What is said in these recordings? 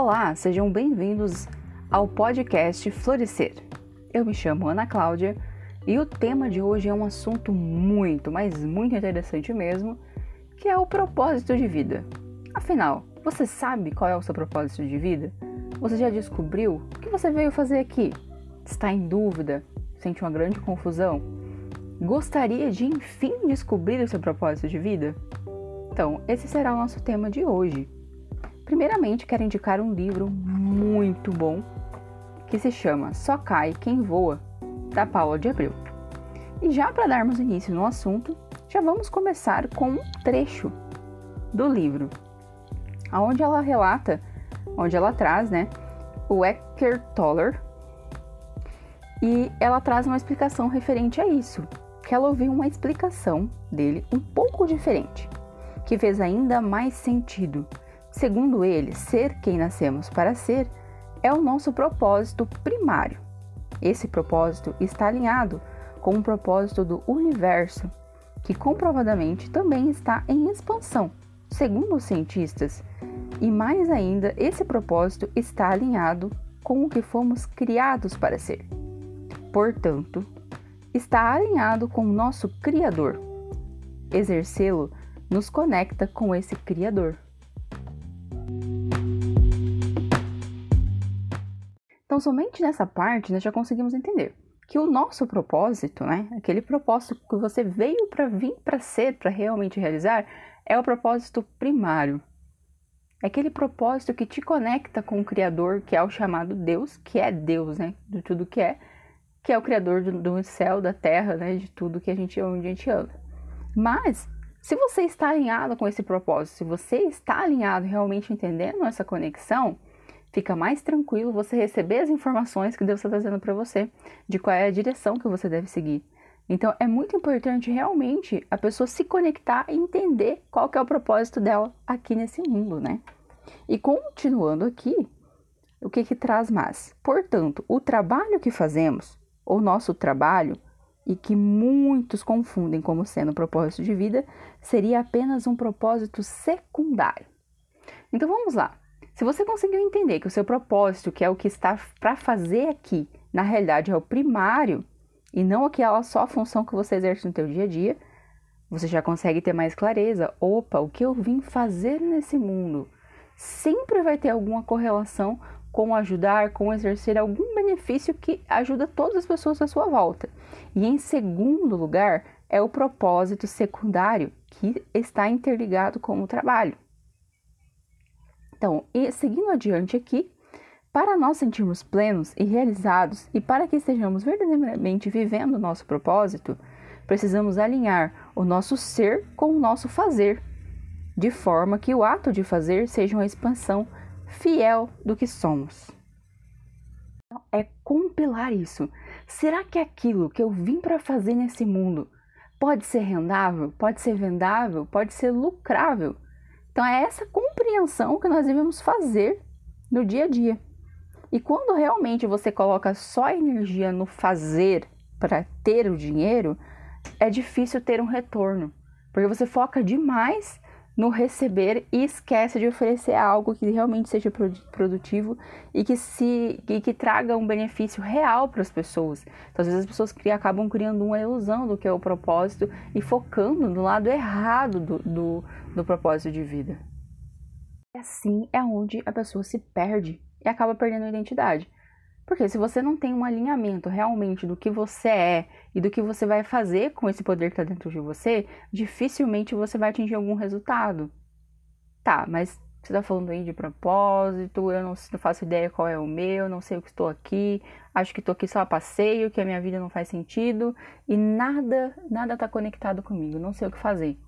Olá, sejam bem-vindos ao podcast Florescer. Eu me chamo Ana Cláudia e o tema de hoje é um assunto muito, mas muito interessante mesmo, que é o propósito de vida. Afinal, você sabe qual é o seu propósito de vida? Você já descobriu o que você veio fazer aqui? Está em dúvida? Sente uma grande confusão? Gostaria de enfim descobrir o seu propósito de vida? Então, esse será o nosso tema de hoje. Primeiramente, quero indicar um livro muito bom que se chama Só Cai Quem Voa, da Paula de Abreu. E já para darmos início no assunto, já vamos começar com um trecho do livro, onde ela relata, onde ela traz, né, o Eckhart Tolle, e ela traz uma explicação referente a isso, que ela ouviu uma explicação dele um pouco diferente, que fez ainda mais sentido Segundo ele, ser quem nascemos para ser é o nosso propósito primário. Esse propósito está alinhado com o propósito do universo, que comprovadamente também está em expansão, segundo os cientistas. E mais ainda, esse propósito está alinhado com o que fomos criados para ser. Portanto, está alinhado com o nosso Criador. Exercê-lo nos conecta com esse Criador. Então, somente nessa parte nós já conseguimos entender que o nosso propósito, né, aquele propósito que você veio para vir para ser, para realmente realizar, é o propósito primário. É aquele propósito que te conecta com o Criador, que é o chamado Deus, que é Deus, né, de tudo que é, que é o Criador do, do céu, da terra, né, de tudo que a gente onde a gente anda. Mas se você está alinhado com esse propósito, se você está alinhado realmente entendendo essa conexão, fica mais tranquilo você receber as informações que Deus está trazendo para você, de qual é a direção que você deve seguir. Então é muito importante realmente a pessoa se conectar e entender qual que é o propósito dela aqui nesse mundo, né? E continuando aqui, o que que traz mais? Portanto, o trabalho que fazemos, o nosso trabalho, e que muitos confundem como sendo propósito de vida, seria apenas um propósito secundário. Então vamos lá. Se você conseguiu entender que o seu propósito, que é o que está para fazer aqui, na realidade é o primário e não aquela só função que você exerce no seu dia a dia, você já consegue ter mais clareza. Opa, o que eu vim fazer nesse mundo sempre vai ter alguma correlação com ajudar, com exercer algum benefício que ajuda todas as pessoas à sua volta. E em segundo lugar, é o propósito secundário que está interligado com o trabalho. Então, e seguindo adiante aqui, para nós sentirmos plenos e realizados e para que estejamos verdadeiramente vivendo o nosso propósito, precisamos alinhar o nosso ser com o nosso fazer, de forma que o ato de fazer seja uma expansão fiel do que somos. É compilar isso. Será que aquilo que eu vim para fazer nesse mundo pode ser rendável, pode ser vendável, pode ser lucrável? Então é essa compreensão que nós devemos fazer no dia a dia. E quando realmente você coloca só energia no fazer para ter o dinheiro, é difícil ter um retorno, porque você foca demais no receber e esquece de oferecer algo que realmente seja produtivo e que se e que traga um benefício real para as pessoas. Então, às vezes as pessoas criam, acabam criando uma ilusão do que é o propósito e focando no lado errado do, do, do propósito de vida. E assim é onde a pessoa se perde e acaba perdendo a identidade. Porque se você não tem um alinhamento realmente do que você é e do que você vai fazer com esse poder que está dentro de você, dificilmente você vai atingir algum resultado. Tá, mas você está falando aí de propósito, eu não, não, faço ideia qual é o meu, não sei o que estou aqui, acho que estou aqui só a passeio, que a minha vida não faz sentido e nada, nada está conectado comigo, não sei o que fazer.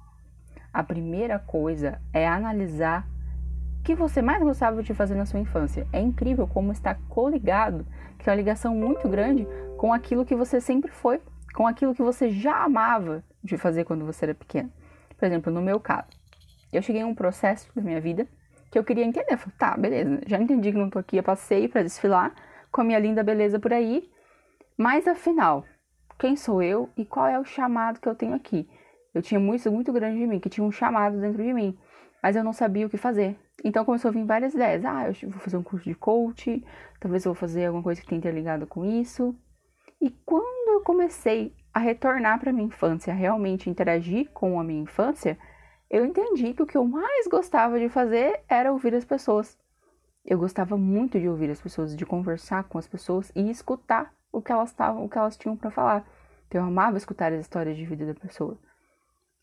A primeira coisa é analisar que você mais gostava de fazer na sua infância. É incrível como está coligado, que é uma ligação muito grande com aquilo que você sempre foi, com aquilo que você já amava de fazer quando você era pequeno. Por exemplo, no meu caso, eu cheguei a um processo da minha vida que eu queria entender. Eu falei, tá, beleza, já entendi que não tô aqui a passeio para desfilar com a minha linda beleza por aí, mas afinal, quem sou eu e qual é o chamado que eu tenho aqui? Eu tinha muito, muito grande de mim, que tinha um chamado dentro de mim, mas eu não sabia o que fazer. Então começou a vir várias ideias. Ah, eu vou fazer um curso de coach, talvez eu vou fazer alguma coisa que tenha interligado com isso. E quando eu comecei a retornar para minha infância, realmente interagir com a minha infância, eu entendi que o que eu mais gostava de fazer era ouvir as pessoas. Eu gostava muito de ouvir as pessoas, de conversar com as pessoas e escutar o que elas estavam, o que elas tinham para falar. Então, eu amava escutar as histórias de vida da pessoa.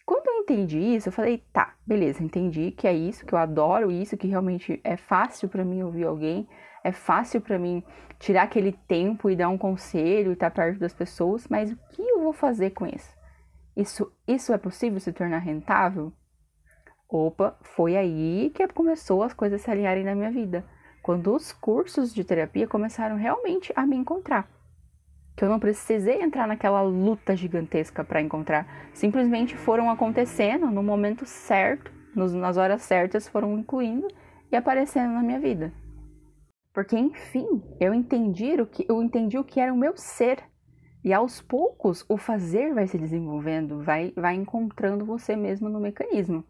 Quando eu entendi isso, eu falei, tá, beleza, entendi que é isso, que eu adoro isso, que realmente é fácil para mim ouvir alguém, é fácil para mim tirar aquele tempo e dar um conselho e estar perto das pessoas, mas o que eu vou fazer com isso? Isso, isso é possível se tornar rentável? Opa, foi aí que começou as coisas se alinharem na minha vida. Quando os cursos de terapia começaram realmente a me encontrar. Que eu não precisei entrar naquela luta gigantesca para encontrar. Simplesmente foram acontecendo no momento certo, nas horas certas, foram incluindo e aparecendo na minha vida. Porque, enfim, eu entendi o que, eu entendi o que era o meu ser. E aos poucos o fazer vai se desenvolvendo, vai, vai encontrando você mesmo no mecanismo.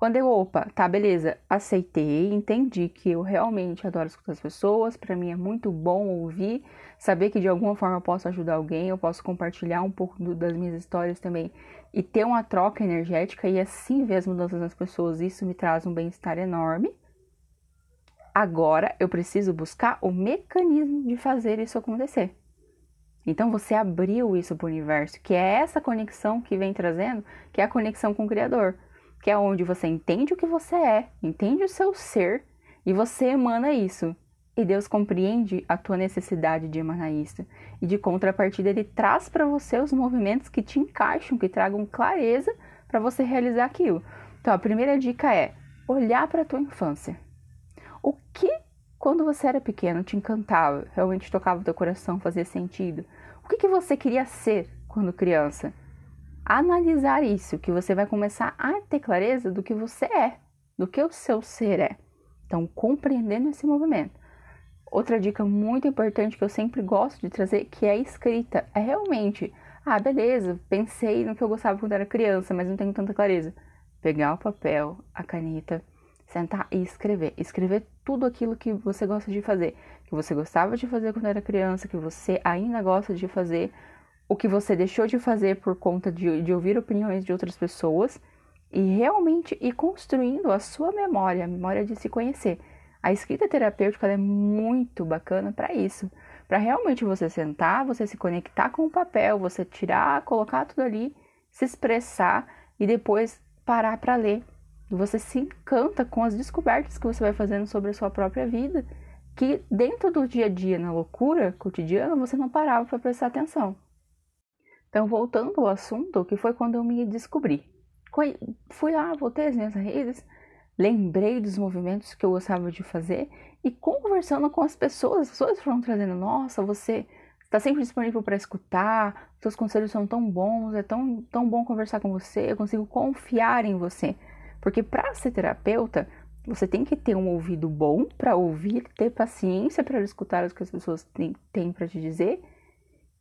Quando eu, opa, tá, beleza, aceitei, entendi que eu realmente adoro escutar as pessoas, para mim é muito bom ouvir, saber que de alguma forma eu posso ajudar alguém, eu posso compartilhar um pouco do, das minhas histórias também e ter uma troca energética e assim ver as mudanças nas pessoas, isso me traz um bem-estar enorme. Agora eu preciso buscar o mecanismo de fazer isso acontecer. Então você abriu isso para o universo, que é essa conexão que vem trazendo, que é a conexão com o Criador que é onde você entende o que você é, entende o seu ser e você emana isso. E Deus compreende a tua necessidade de emanar isso. E de contrapartida, Ele traz para você os movimentos que te encaixam, que tragam clareza para você realizar aquilo. Então, a primeira dica é olhar para a tua infância. O que, quando você era pequeno, te encantava, realmente tocava o teu coração, fazia sentido? O que, que você queria ser quando criança? Analisar isso, que você vai começar a ter clareza do que você é, do que o seu ser é. Então, compreendendo esse movimento. Outra dica muito importante que eu sempre gosto de trazer, que é a escrita, é realmente, ah, beleza, pensei no que eu gostava quando era criança, mas não tenho tanta clareza. Pegar o papel, a caneta, sentar e escrever. Escrever tudo aquilo que você gosta de fazer, que você gostava de fazer quando era criança, que você ainda gosta de fazer, o que você deixou de fazer por conta de, de ouvir opiniões de outras pessoas e realmente ir construindo a sua memória, a memória de se conhecer. A escrita terapêutica é muito bacana para isso, para realmente você sentar, você se conectar com o papel, você tirar, colocar tudo ali, se expressar e depois parar para ler. Você se encanta com as descobertas que você vai fazendo sobre a sua própria vida, que dentro do dia a dia, na loucura cotidiana, você não parava para prestar atenção. Então, voltando ao assunto, que foi quando eu me descobri. Fui lá, voltei as minhas redes, lembrei dos movimentos que eu gostava de fazer e conversando com as pessoas, as pessoas foram trazendo: Nossa, você está sempre disponível para escutar, seus conselhos são tão bons, é tão, tão bom conversar com você, eu consigo confiar em você. Porque para ser terapeuta, você tem que ter um ouvido bom para ouvir, ter paciência para escutar o que as pessoas têm, têm para te dizer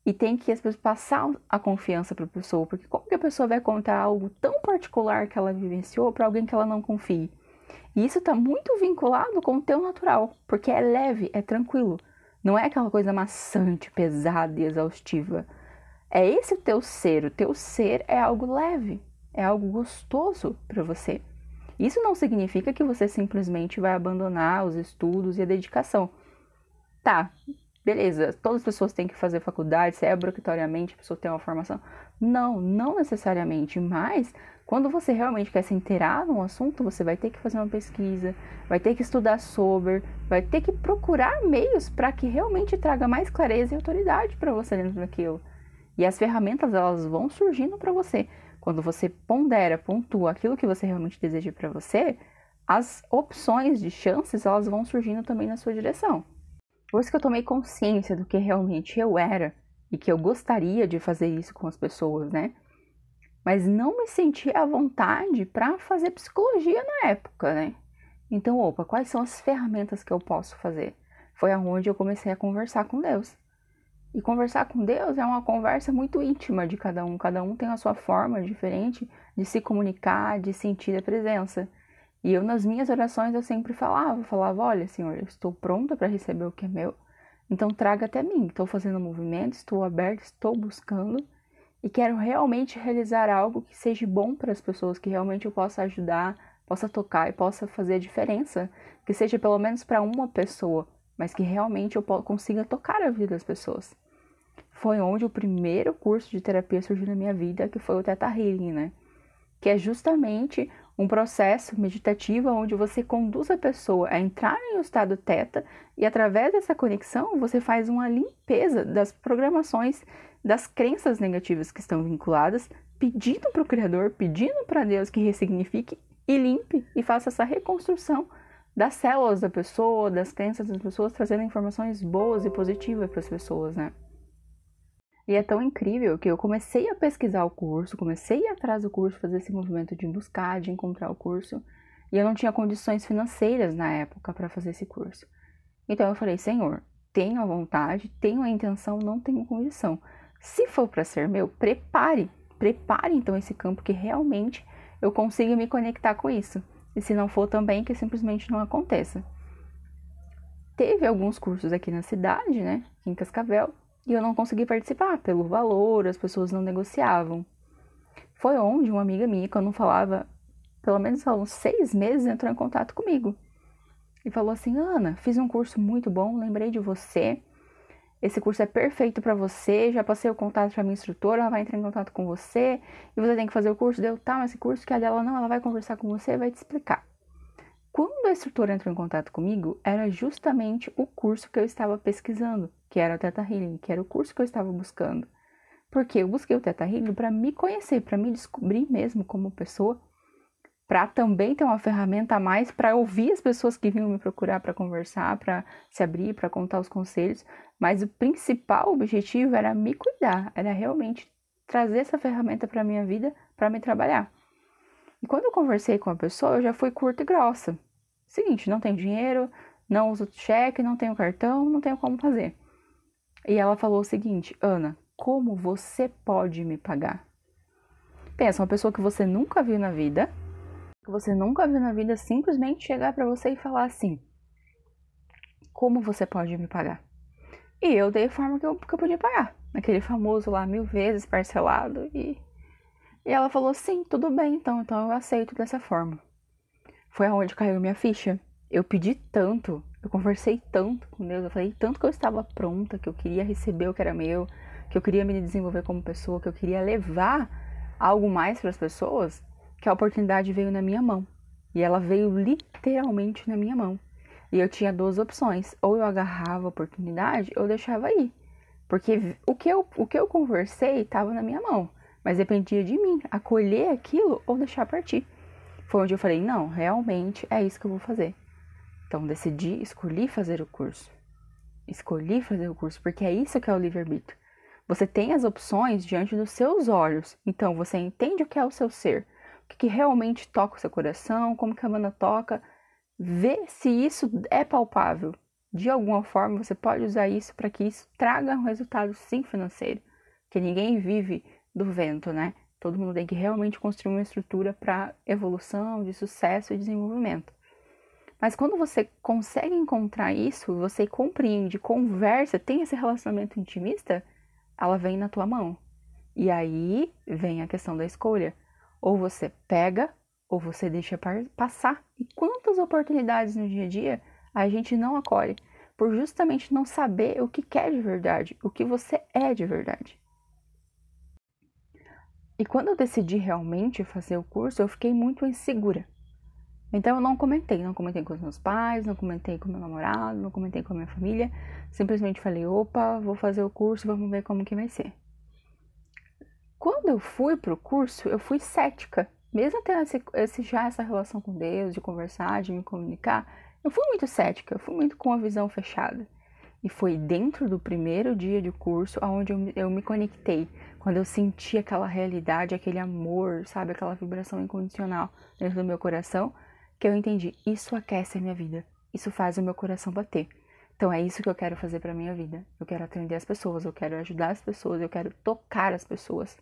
e tem que as pessoas passar a confiança para a pessoa, porque como que a pessoa vai contar algo tão particular que ela vivenciou para alguém que ela não confie? E isso está muito vinculado com o teu natural, porque é leve, é tranquilo. Não é aquela coisa maçante, pesada e exaustiva. É esse o teu ser. O teu ser é algo leve, é algo gostoso para você. Isso não significa que você simplesmente vai abandonar os estudos e a dedicação. Tá, beleza, todas as pessoas têm que fazer faculdade, se é obrigatoriamente a pessoa tem uma formação. Não, não necessariamente, mas quando você realmente quer se inteirar num assunto, você vai ter que fazer uma pesquisa, vai ter que estudar sobre, vai ter que procurar meios para que realmente traga mais clareza e autoridade para você dentro daquilo. E as ferramentas elas vão surgindo para você. Quando você pondera, pontua aquilo que você realmente deseja para você, as opções de chances elas vão surgindo também na sua direção. Depois que eu tomei consciência do que realmente eu era e que eu gostaria de fazer isso com as pessoas, né? Mas não me senti à vontade para fazer psicologia na época, né? Então, opa, quais são as ferramentas que eu posso fazer? Foi aonde eu comecei a conversar com Deus. E conversar com Deus é uma conversa muito íntima de cada um. Cada um tem a sua forma diferente de se comunicar, de sentir a presença. E eu, nas minhas orações, eu sempre falava, falava, olha, Senhor, eu estou pronta para receber o que é meu, então traga até mim. Estou fazendo movimento, estou aberto, estou buscando e quero realmente realizar algo que seja bom para as pessoas, que realmente eu possa ajudar, possa tocar e possa fazer a diferença, que seja pelo menos para uma pessoa, mas que realmente eu consiga tocar a vida das pessoas. Foi onde o primeiro curso de terapia surgiu na minha vida, que foi o Theta Healing, né? Que é justamente um processo meditativo onde você conduz a pessoa a entrar em um estado teta e através dessa conexão você faz uma limpeza das programações, das crenças negativas que estão vinculadas, pedindo para o Criador, pedindo para Deus que ressignifique e limpe e faça essa reconstrução das células da pessoa, das crenças das pessoas, trazendo informações boas e positivas para as pessoas, né? E é tão incrível que eu comecei a pesquisar o curso, comecei a ir atrás do curso, fazer esse movimento de buscar, de encontrar o curso, e eu não tinha condições financeiras na época para fazer esse curso. Então eu falei, Senhor, tenho a vontade, tenho a intenção, não tenho condição. Se for para ser meu, prepare, prepare então esse campo que realmente eu consiga me conectar com isso. E se não for também, que simplesmente não aconteça. Teve alguns cursos aqui na cidade, né, em Cascavel, e eu não consegui participar pelo valor, as pessoas não negociavam. Foi onde uma amiga minha, que eu não falava, pelo menos há uns seis meses, entrou em contato comigo e falou assim: Ana, fiz um curso muito bom, lembrei de você. Esse curso é perfeito para você. Já passei o contato para minha instrutora, ela vai entrar em contato com você e você tem que fazer o curso. Deu, tá, mas esse curso que é dela não, ela vai conversar com você e vai te explicar. Quando a instrutora entrou em contato comigo, era justamente o curso que eu estava pesquisando que era o Teta Healing, que era o curso que eu estava buscando. Porque eu busquei o Teta Healing para me conhecer, para me descobrir mesmo como pessoa, para também ter uma ferramenta a mais para ouvir as pessoas que vinham me procurar para conversar, para se abrir, para contar os conselhos, mas o principal objetivo era me cuidar, era realmente trazer essa ferramenta para minha vida, para me trabalhar. E quando eu conversei com a pessoa, eu já fui curta e grossa. Seguinte, não tenho dinheiro, não uso cheque, não tenho cartão, não tenho como fazer. E ela falou o seguinte: Ana, como você pode me pagar? Pensa, uma pessoa que você nunca viu na vida, que você nunca viu na vida, simplesmente chegar para você e falar assim: Como você pode me pagar? E eu dei a forma que eu, que eu podia pagar, aquele famoso lá, mil vezes parcelado. E, e ela falou: Sim, tudo bem, então, então eu aceito dessa forma. Foi aonde caiu minha ficha. Eu pedi tanto eu conversei tanto com Deus, eu falei tanto que eu estava pronta, que eu queria receber o que era meu, que eu queria me desenvolver como pessoa, que eu queria levar algo mais para as pessoas, que a oportunidade veio na minha mão. E ela veio literalmente na minha mão. E eu tinha duas opções: ou eu agarrava a oportunidade ou eu deixava ir. Porque o que eu, o que eu conversei estava na minha mão, mas dependia de mim acolher aquilo ou deixar partir. Foi onde eu falei: não, realmente é isso que eu vou fazer. Então decidi, escolhi fazer o curso. Escolhi fazer o curso porque é isso que é o livre-arbítrio. Você tem as opções diante dos seus olhos. Então você entende o que é o seu ser, o que, realmente toca o seu coração, como que a banda toca. Vê se isso é palpável. De alguma forma você pode usar isso para que isso traga um resultado sim financeiro. Porque ninguém vive do vento, né? Todo mundo tem que realmente construir uma estrutura para evolução, de sucesso e desenvolvimento. Mas quando você consegue encontrar isso, você compreende, conversa, tem esse relacionamento intimista, ela vem na tua mão. E aí vem a questão da escolha. Ou você pega, ou você deixa passar. E quantas oportunidades no dia a dia a gente não acolhe por justamente não saber o que quer de verdade, o que você é de verdade. E quando eu decidi realmente fazer o curso, eu fiquei muito insegura. Então eu não comentei, não comentei com os meus pais, não comentei com meu namorado, não comentei com a minha família. Simplesmente falei, opa, vou fazer o curso, vamos ver como que vai ser. Quando eu fui pro curso, eu fui cética. Mesmo tendo esse, esse, já essa relação com Deus, de conversar, de me comunicar, eu fui muito cética, eu fui muito com a visão fechada. E foi dentro do primeiro dia de curso onde eu, eu me conectei, quando eu senti aquela realidade, aquele amor, sabe, aquela vibração incondicional dentro do meu coração, que eu entendi, isso aquece a minha vida, isso faz o meu coração bater. Então é isso que eu quero fazer para minha vida. Eu quero atender as pessoas, eu quero ajudar as pessoas, eu quero tocar as pessoas.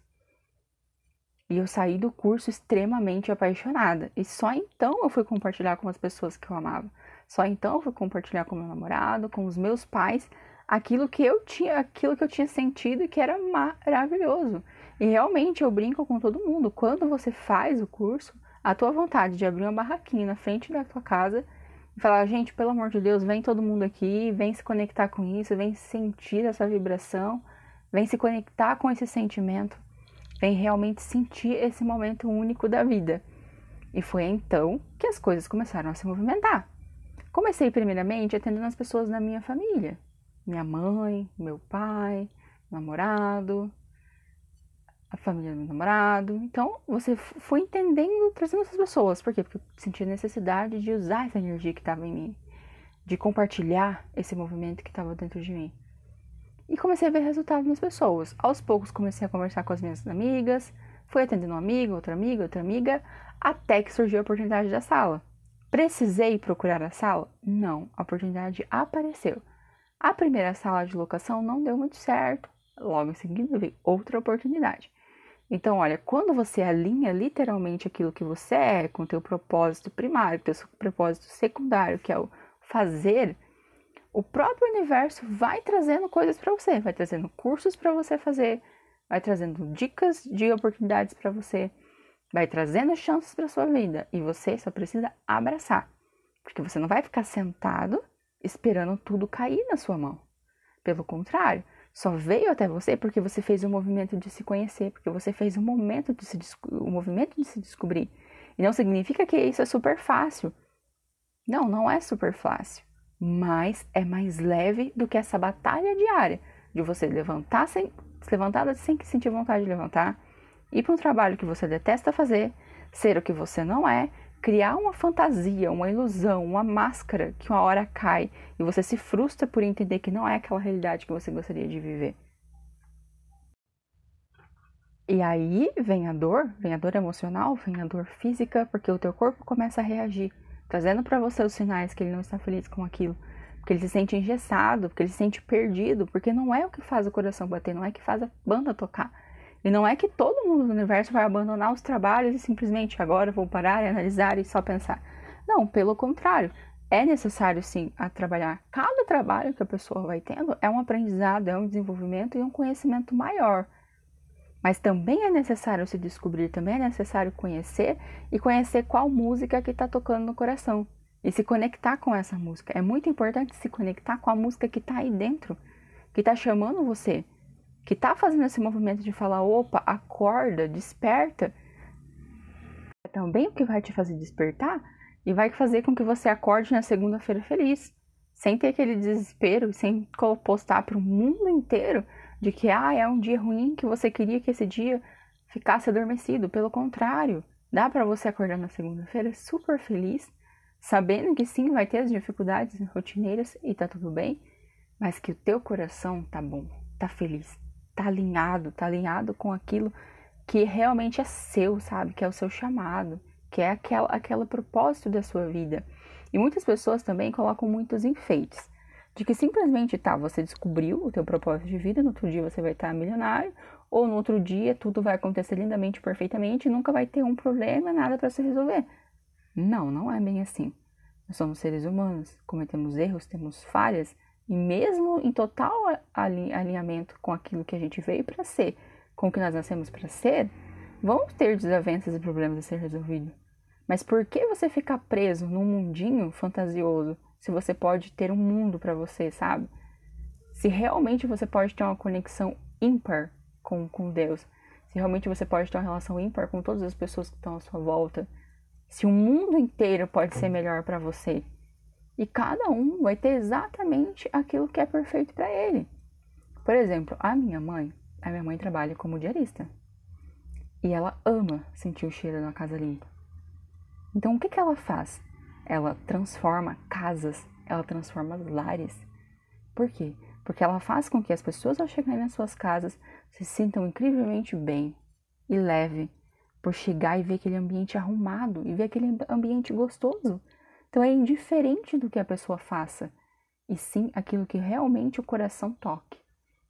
E eu saí do curso extremamente apaixonada. E só então eu fui compartilhar com as pessoas que eu amava. Só então eu fui compartilhar com meu namorado, com os meus pais, aquilo que eu tinha, aquilo que eu tinha sentido e que era maravilhoso. E realmente eu brinco com todo mundo. Quando você faz o curso, a tua vontade de abrir uma barraquinha na frente da tua casa e falar, gente, pelo amor de Deus, vem todo mundo aqui, vem se conectar com isso, vem sentir essa vibração, vem se conectar com esse sentimento vem realmente sentir esse momento único da vida. E foi então que as coisas começaram a se movimentar. Comecei primeiramente atendendo as pessoas da minha família, minha mãe, meu pai, namorado, a família do meu namorado. Então, você foi entendendo, trazendo essas pessoas. Por quê? Porque eu senti a necessidade de usar essa energia que estava em mim, de compartilhar esse movimento que estava dentro de mim e comecei a ver resultados nas pessoas. Aos poucos comecei a conversar com as minhas amigas, fui atendendo um amigo, outra amiga, outra amiga, até que surgiu a oportunidade da sala. Precisei procurar a sala? Não, a oportunidade apareceu. A primeira sala de locação não deu muito certo, logo em seguida veio outra oportunidade. Então, olha, quando você alinha literalmente aquilo que você é com o teu propósito primário, teu propósito secundário, que é o fazer, o próprio universo vai trazendo coisas para você, vai trazendo cursos para você fazer, vai trazendo dicas de oportunidades para você, vai trazendo chances para sua vida e você só precisa abraçar, porque você não vai ficar sentado esperando tudo cair na sua mão. Pelo contrário, só veio até você porque você fez o movimento de se conhecer, porque você fez o momento de se o movimento de se descobrir. E não significa que isso é super fácil. Não, não é super fácil mas é mais leve do que essa batalha diária de você levantar sem se levantar sem sentir vontade de levantar, ir para um trabalho que você detesta fazer, ser o que você não é, criar uma fantasia, uma ilusão, uma máscara que uma hora cai e você se frustra por entender que não é aquela realidade que você gostaria de viver. E aí vem a dor, vem a dor emocional, vem a dor física, porque o teu corpo começa a reagir trazendo para você os sinais que ele não está feliz com aquilo, porque ele se sente engessado, porque ele se sente perdido, porque não é o que faz o coração bater, não é o que faz a banda tocar. E não é que todo mundo no universo vai abandonar os trabalhos e simplesmente agora vou parar e analisar e só pensar. Não, pelo contrário, é necessário sim a trabalhar. Cada trabalho que a pessoa vai tendo é um aprendizado, é um desenvolvimento e um conhecimento maior. Mas também é necessário se descobrir, também é necessário conhecer e conhecer qual música que está tocando no coração e se conectar com essa música. É muito importante se conectar com a música que está aí dentro, que está chamando você, que está fazendo esse movimento de falar: opa, acorda, desperta. É também o que vai te fazer despertar e vai fazer com que você acorde na segunda-feira feliz, sem ter aquele desespero, sem postar para o mundo inteiro de que ah, é um dia ruim que você queria que esse dia ficasse adormecido. Pelo contrário, dá para você acordar na segunda-feira super feliz, sabendo que sim, vai ter as dificuldades rotineiras e tá tudo bem, mas que o teu coração tá bom, tá feliz, tá alinhado, tá alinhado com aquilo que realmente é seu, sabe? Que é o seu chamado, que é aquela, aquele propósito da sua vida. E muitas pessoas também colocam muitos enfeites de que simplesmente tá, você descobriu o teu propósito de vida, no outro dia você vai estar milionário, ou no outro dia tudo vai acontecer lindamente, perfeitamente, nunca vai ter um problema, nada para se resolver. Não, não é bem assim. Nós somos seres humanos, cometemos erros, temos falhas, e mesmo em total alinhamento com aquilo que a gente veio para ser, com o que nós nascemos para ser, vamos ter desavenças e problemas a ser resolvidos. Mas por que você ficar preso num mundinho fantasioso se você pode ter um mundo para você, sabe? Se realmente você pode ter uma conexão ímpar com, com Deus, se realmente você pode ter uma relação ímpar com todas as pessoas que estão à sua volta, se o mundo inteiro pode ser melhor para você, e cada um vai ter exatamente aquilo que é perfeito para ele. Por exemplo, a minha mãe, a minha mãe trabalha como diarista. E ela ama sentir o cheiro na casa limpa. Então, o que, que ela faz? ela transforma casas, ela transforma lares. Por quê? Porque ela faz com que as pessoas ao chegarem nas suas casas se sintam incrivelmente bem e leve por chegar e ver aquele ambiente arrumado e ver aquele ambiente gostoso. Então é indiferente do que a pessoa faça, e sim aquilo que realmente o coração toque.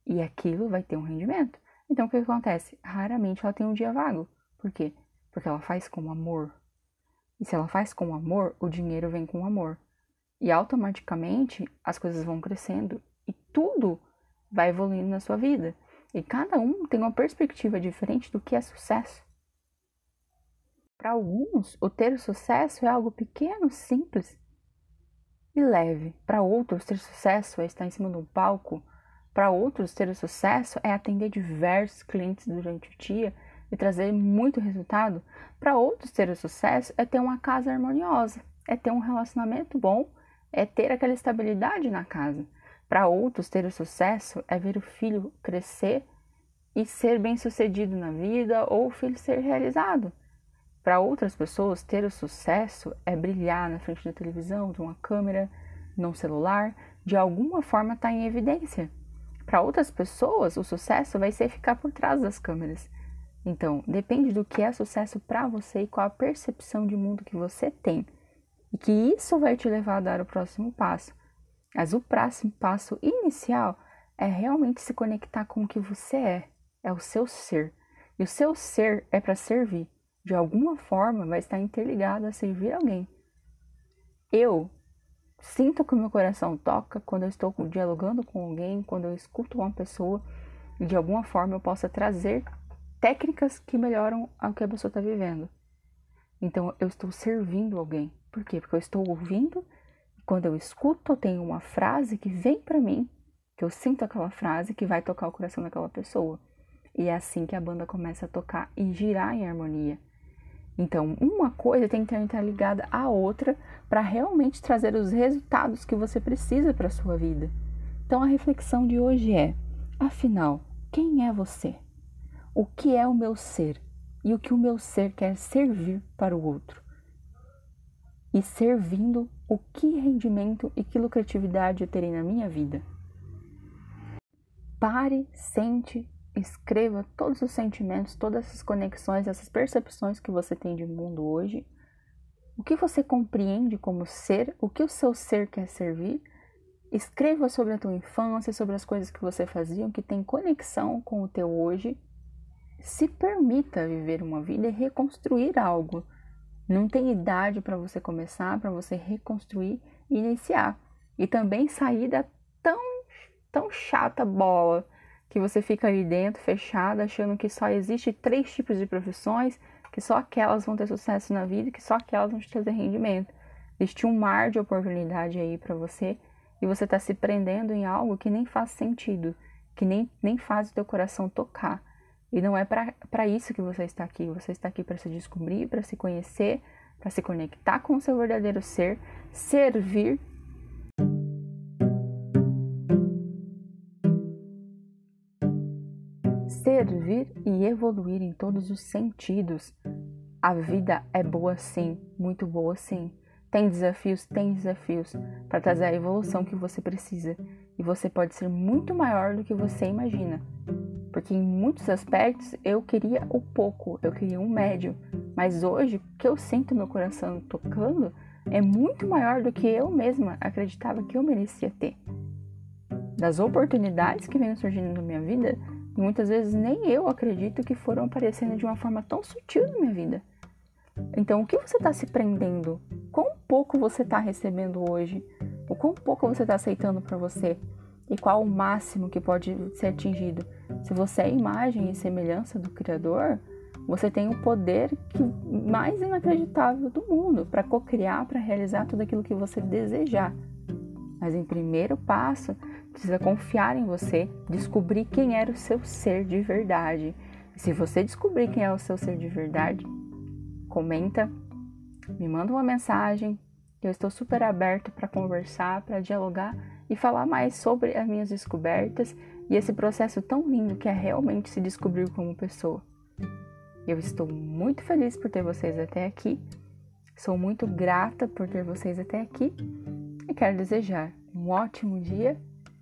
E aquilo vai ter um rendimento. Então o que acontece? Raramente ela tem um dia vago. Por quê? Porque ela faz com amor. E se ela faz com amor, o dinheiro vem com amor. E automaticamente as coisas vão crescendo e tudo vai evoluindo na sua vida. E cada um tem uma perspectiva diferente do que é sucesso. Para alguns, o ter sucesso é algo pequeno, simples e leve. Para outros, ter sucesso é estar em cima de um palco. Para outros, ter sucesso é atender diversos clientes durante o dia e trazer muito resultado. Para outros, ter sucesso é ter uma casa harmoniosa, é ter um relacionamento bom, é ter aquela estabilidade na casa. Para outros, ter sucesso é ver o filho crescer e ser bem sucedido na vida ou o filho ser realizado. Para outras pessoas, ter o sucesso é brilhar na frente da televisão, de uma câmera, num celular, de alguma forma estar tá em evidência. Para outras pessoas, o sucesso vai ser ficar por trás das câmeras. Então, depende do que é sucesso para você e qual a percepção de mundo que você tem. E que isso vai te levar a dar o próximo passo. Mas o próximo passo inicial é realmente se conectar com o que você é, é o seu ser. E o seu ser é para servir de alguma forma, vai estar interligado a servir alguém. Eu sinto que o meu coração toca quando eu estou dialogando com alguém, quando eu escuto uma pessoa e de alguma forma eu possa trazer técnicas que melhoram o que a pessoa está vivendo. Então eu estou servindo alguém. Por quê? Porque eu estou ouvindo e quando eu escuto, eu tenho uma frase que vem para mim, que eu sinto aquela frase que vai tocar o coração daquela pessoa. E é assim que a banda começa a tocar e girar em harmonia. Então, uma coisa tem que estar ligada à outra para realmente trazer os resultados que você precisa para a sua vida. Então, a reflexão de hoje é: afinal, quem é você? O que é o meu ser? E o que o meu ser quer servir para o outro? E servindo, o que rendimento e que lucratividade eu terei na minha vida? Pare, sente escreva todos os sentimentos, todas essas conexões, essas percepções que você tem de mundo hoje. O que você compreende como ser, o que o seu ser quer servir. Escreva sobre a tua infância, sobre as coisas que você fazia, que tem conexão com o teu hoje. Se permita viver uma vida e reconstruir algo. Não tem idade para você começar, para você reconstruir e iniciar. E também sair da tão, tão chata bola que você fica ali dentro, fechado, achando que só existe três tipos de profissões, que só aquelas vão ter sucesso na vida, que só aquelas vão te trazer rendimento. Existe um mar de oportunidade aí para você e você está se prendendo em algo que nem faz sentido, que nem, nem faz o teu coração tocar. E não é para isso que você está aqui. Você está aqui para se descobrir, para se conhecer, para se conectar com o seu verdadeiro ser, servir servir e evoluir em todos os sentidos. A vida é boa sim, muito boa sim. Tem desafios, tem desafios para trazer a evolução que você precisa. E você pode ser muito maior do que você imagina. Porque em muitos aspectos eu queria o pouco, eu queria um médio. Mas hoje, o que eu sinto meu coração tocando é muito maior do que eu mesma acreditava que eu merecia ter. Das oportunidades que vêm surgindo na minha vida, e muitas vezes nem eu acredito que foram aparecendo de uma forma tão sutil na minha vida. Então, o que você está se prendendo? Quão pouco você está recebendo hoje? O quão pouco você está aceitando para você? E qual o máximo que pode ser atingido? Se você é imagem e semelhança do Criador, você tem o poder que, mais inacreditável do mundo para cocriar, para realizar tudo aquilo que você desejar. Mas em primeiro passo, precisa confiar em você, descobrir quem era o seu ser de verdade. Se você descobrir quem é o seu ser de verdade, comenta, me manda uma mensagem. Eu estou super aberto para conversar, para dialogar e falar mais sobre as minhas descobertas e esse processo tão lindo que é realmente se descobrir como pessoa. Eu estou muito feliz por ter vocês até aqui. Sou muito grata por ter vocês até aqui e quero desejar um ótimo dia